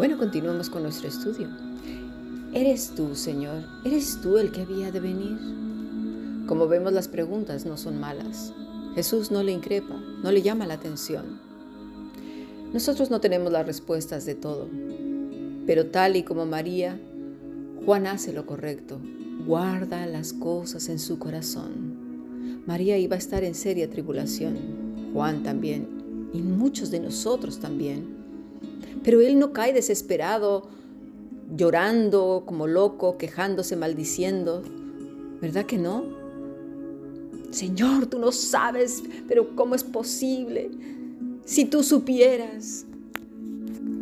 Bueno, continuamos con nuestro estudio. ¿Eres tú, Señor? ¿Eres tú el que había de venir? Como vemos, las preguntas no son malas. Jesús no le increpa, no le llama la atención. Nosotros no tenemos las respuestas de todo, pero tal y como María, Juan hace lo correcto, guarda las cosas en su corazón. María iba a estar en seria tribulación, Juan también, y muchos de nosotros también. Pero él no cae desesperado, llorando como loco, quejándose, maldiciendo. ¿Verdad que no? Señor, tú no sabes, pero ¿cómo es posible? Si tú supieras.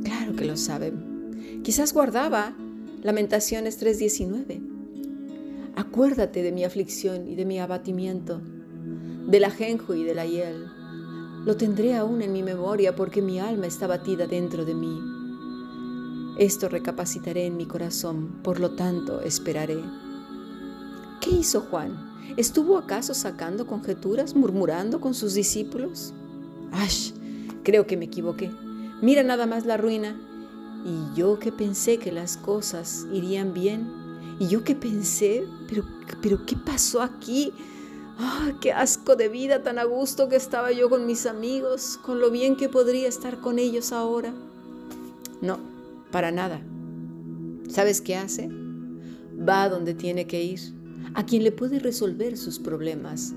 Claro que lo sabe. Quizás guardaba Lamentaciones 3:19. Acuérdate de mi aflicción y de mi abatimiento, del ajenjo y de la hiel lo tendré aún en mi memoria porque mi alma está batida dentro de mí. Esto recapacitaré en mi corazón, por lo tanto esperaré. ¿Qué hizo Juan? ¿Estuvo acaso sacando conjeturas, murmurando con sus discípulos? ¡Ash! Creo que me equivoqué. Mira nada más la ruina. Y yo que pensé que las cosas irían bien. Y yo que pensé, pero, pero ¿qué pasó aquí? ¡Ah, qué asco de vida tan a gusto que estaba yo con mis amigos, con lo bien que podría estar con ellos ahora! No, para nada. ¿Sabes qué hace? Va a donde tiene que ir, a quien le puede resolver sus problemas,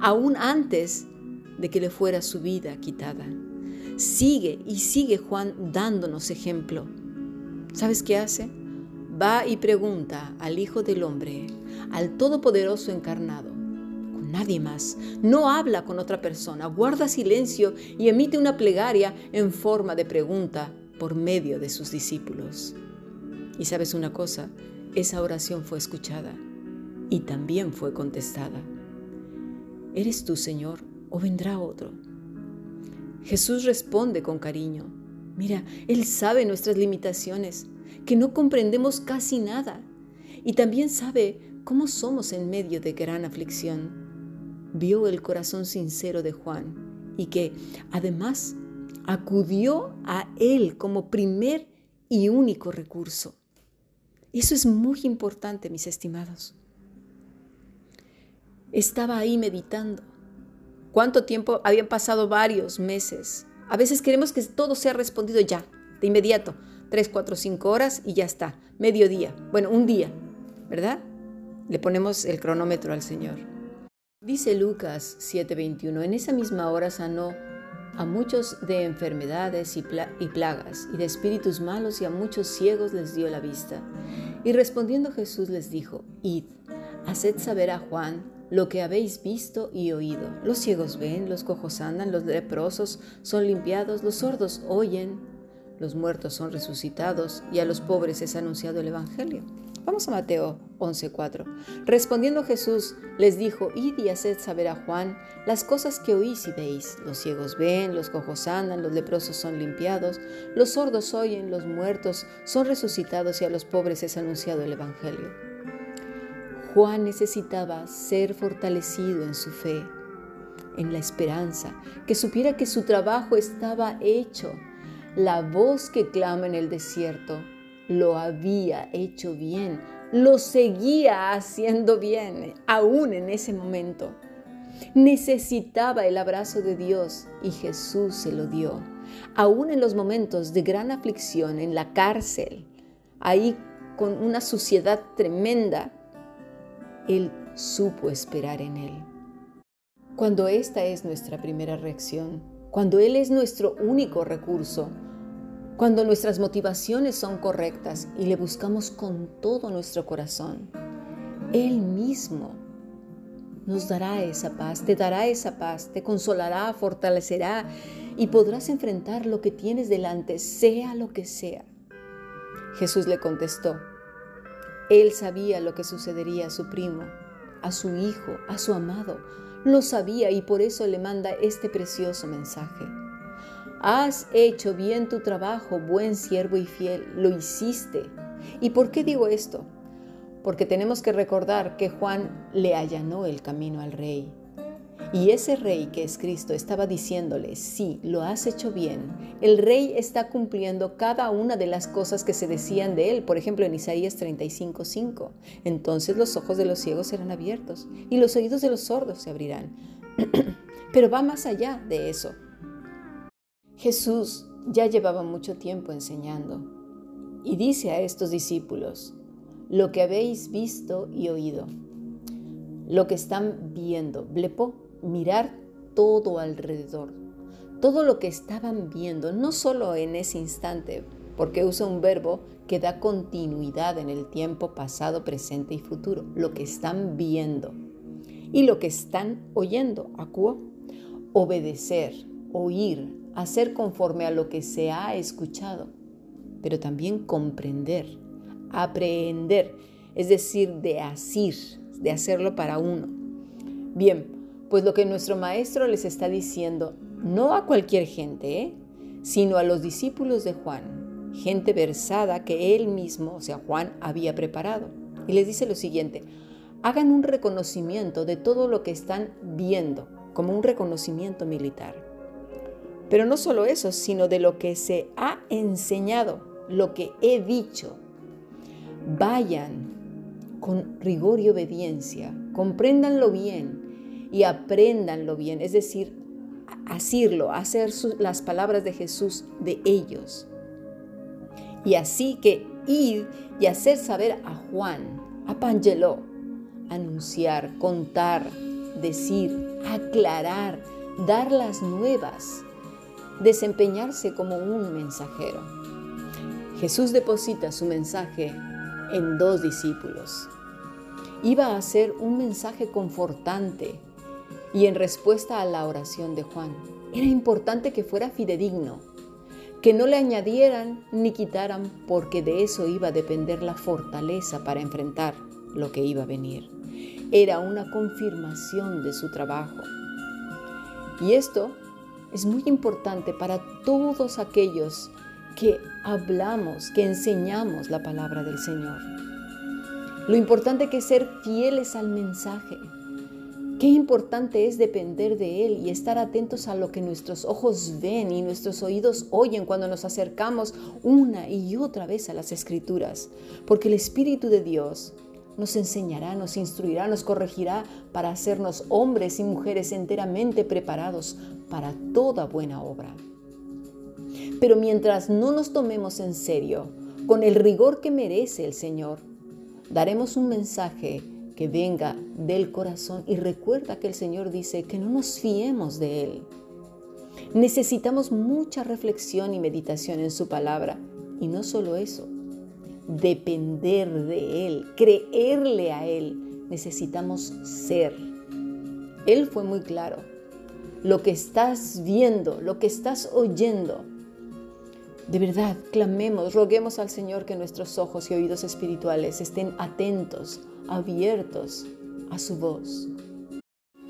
aún antes de que le fuera su vida quitada. Sigue y sigue Juan dándonos ejemplo. ¿Sabes qué hace? Va y pregunta al Hijo del Hombre, al Todopoderoso encarnado, nadie más. No habla con otra persona, guarda silencio y emite una plegaria en forma de pregunta por medio de sus discípulos. Y sabes una cosa, esa oración fue escuchada y también fue contestada. ¿Eres tú, Señor, o vendrá otro? Jesús responde con cariño. Mira, Él sabe nuestras limitaciones, que no comprendemos casi nada, y también sabe cómo somos en medio de gran aflicción vio el corazón sincero de Juan y que además acudió a él como primer y único recurso. Eso es muy importante, mis estimados. Estaba ahí meditando. ¿Cuánto tiempo? Habían pasado varios meses. A veces queremos que todo sea respondido ya, de inmediato. Tres, cuatro, cinco horas y ya está. Mediodía. Bueno, un día, ¿verdad? Le ponemos el cronómetro al Señor. Dice Lucas 7:21, en esa misma hora sanó a muchos de enfermedades y, plagas y de espíritus malos y a muchos ciegos les dio la vista. Y respondiendo Jesús les dijo, id, haced saber a Juan lo que habéis visto y oído. Los ciegos ven, los cojos andan, los leprosos son limpiados, los sordos oyen, los muertos son resucitados y a los pobres es anunciado el Evangelio. Vamos a Mateo 11:4. Respondiendo Jesús les dijo, id y haced saber a Juan las cosas que oís y veis. Los ciegos ven, los cojos andan, los leprosos son limpiados, los sordos oyen, los muertos son resucitados y a los pobres es anunciado el Evangelio. Juan necesitaba ser fortalecido en su fe, en la esperanza, que supiera que su trabajo estaba hecho. La voz que clama en el desierto lo había hecho bien, lo seguía haciendo bien, aún en ese momento. Necesitaba el abrazo de Dios y Jesús se lo dio. Aún en los momentos de gran aflicción, en la cárcel, ahí con una suciedad tremenda, Él supo esperar en Él. Cuando esta es nuestra primera reacción, cuando Él es nuestro único recurso, cuando nuestras motivaciones son correctas y le buscamos con todo nuestro corazón, Él mismo nos dará esa paz, te dará esa paz, te consolará, fortalecerá y podrás enfrentar lo que tienes delante, sea lo que sea. Jesús le contestó, Él sabía lo que sucedería a su primo, a su hijo, a su amado, lo sabía y por eso le manda este precioso mensaje. Has hecho bien tu trabajo, buen siervo y fiel, lo hiciste. ¿Y por qué digo esto? Porque tenemos que recordar que Juan le allanó el camino al rey. Y ese rey que es Cristo estaba diciéndole, sí, lo has hecho bien. El rey está cumpliendo cada una de las cosas que se decían de él. Por ejemplo, en Isaías 35:5. Entonces los ojos de los ciegos serán abiertos y los oídos de los sordos se abrirán. Pero va más allá de eso. Jesús ya llevaba mucho tiempo enseñando y dice a estos discípulos, lo que habéis visto y oído, lo que están viendo, blepo, mirar todo alrededor, todo lo que estaban viendo, no solo en ese instante, porque usa un verbo que da continuidad en el tiempo pasado, presente y futuro, lo que están viendo y lo que están oyendo, acuo, obedecer, oír, hacer conforme a lo que se ha escuchado, pero también comprender, aprender, es decir, de asir, de hacerlo para uno. Bien, pues lo que nuestro maestro les está diciendo, no a cualquier gente, ¿eh? sino a los discípulos de Juan, gente versada que él mismo, o sea, Juan, había preparado. Y les dice lo siguiente, hagan un reconocimiento de todo lo que están viendo, como un reconocimiento militar. Pero no solo eso, sino de lo que se ha enseñado, lo que he dicho. Vayan con rigor y obediencia, compréndanlo bien y apréndanlo bien, es decir, asirlo, hacer las palabras de Jesús de ellos. Y así que ir y hacer saber a Juan, a Pangeló, anunciar, contar, decir, aclarar, dar las nuevas, desempeñarse como un mensajero. Jesús deposita su mensaje en dos discípulos. Iba a ser un mensaje confortante y en respuesta a la oración de Juan. Era importante que fuera fidedigno, que no le añadieran ni quitaran porque de eso iba a depender la fortaleza para enfrentar lo que iba a venir. Era una confirmación de su trabajo. Y esto es muy importante para todos aquellos que hablamos, que enseñamos la palabra del Señor. Lo importante que es ser fieles al mensaje. Qué importante es depender de Él y estar atentos a lo que nuestros ojos ven y nuestros oídos oyen cuando nos acercamos una y otra vez a las escrituras. Porque el Espíritu de Dios nos enseñará, nos instruirá, nos corregirá para hacernos hombres y mujeres enteramente preparados para toda buena obra. Pero mientras no nos tomemos en serio, con el rigor que merece el Señor, daremos un mensaje que venga del corazón y recuerda que el Señor dice que no nos fiemos de Él. Necesitamos mucha reflexión y meditación en su palabra. Y no solo eso, depender de Él, creerle a Él. Necesitamos ser. Él fue muy claro. Lo que estás viendo, lo que estás oyendo, de verdad, clamemos, roguemos al Señor que nuestros ojos y oídos espirituales estén atentos, abiertos a su voz.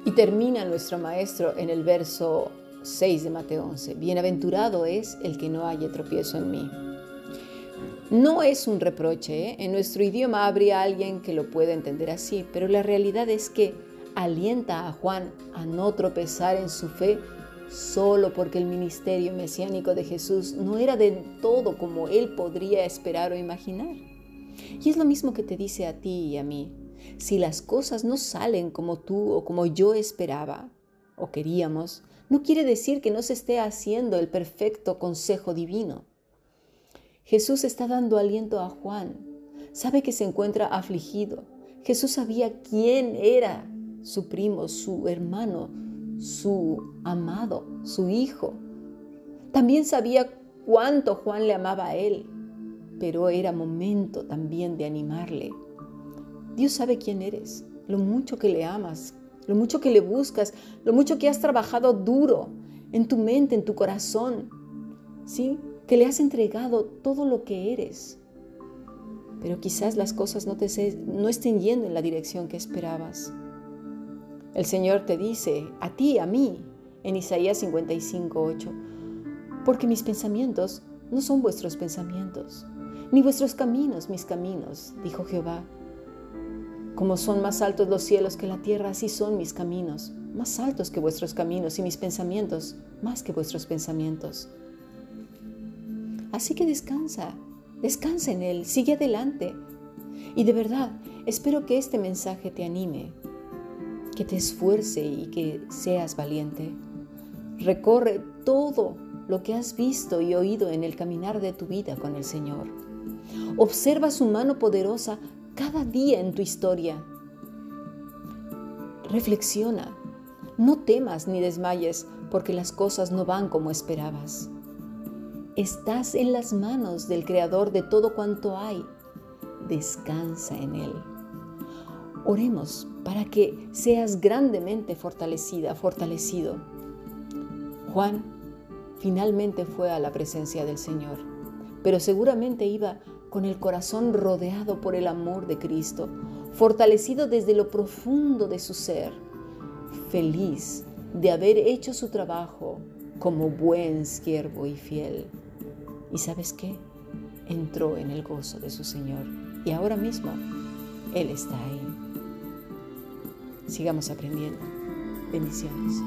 Y termina nuestro Maestro en el verso 6 de Mateo 11. Bienaventurado es el que no haya tropiezo en mí. No es un reproche, ¿eh? en nuestro idioma habría alguien que lo pueda entender así, pero la realidad es que alienta a Juan a no tropezar en su fe solo porque el ministerio mesiánico de Jesús no era de todo como él podría esperar o imaginar. Y es lo mismo que te dice a ti y a mí. Si las cosas no salen como tú o como yo esperaba o queríamos, no quiere decir que no se esté haciendo el perfecto consejo divino. Jesús está dando aliento a Juan. Sabe que se encuentra afligido. Jesús sabía quién era su primo, su hermano, su amado, su hijo. También sabía cuánto Juan le amaba a él, pero era momento también de animarle. Dios sabe quién eres, lo mucho que le amas, lo mucho que le buscas, lo mucho que has trabajado duro en tu mente, en tu corazón. ¿Sí? Que le has entregado todo lo que eres. Pero quizás las cosas no, te no estén yendo en la dirección que esperabas. El Señor te dice, a ti, a mí, en Isaías 55, 8, porque mis pensamientos no son vuestros pensamientos, ni vuestros caminos mis caminos, dijo Jehová. Como son más altos los cielos que la tierra, así son mis caminos, más altos que vuestros caminos y mis pensamientos, más que vuestros pensamientos. Así que descansa, descansa en Él, sigue adelante. Y de verdad, espero que este mensaje te anime, que te esfuerce y que seas valiente. Recorre todo lo que has visto y oído en el caminar de tu vida con el Señor. Observa su mano poderosa cada día en tu historia. Reflexiona, no temas ni desmayes porque las cosas no van como esperabas. Estás en las manos del Creador de todo cuanto hay. Descansa en Él. Oremos para que seas grandemente fortalecida, fortalecido. Juan finalmente fue a la presencia del Señor, pero seguramente iba con el corazón rodeado por el amor de Cristo, fortalecido desde lo profundo de su ser, feliz de haber hecho su trabajo como buen siervo y fiel. ¿Y sabes qué? Entró en el gozo de su Señor y ahora mismo Él está ahí. Sigamos aprendiendo. Bendiciones.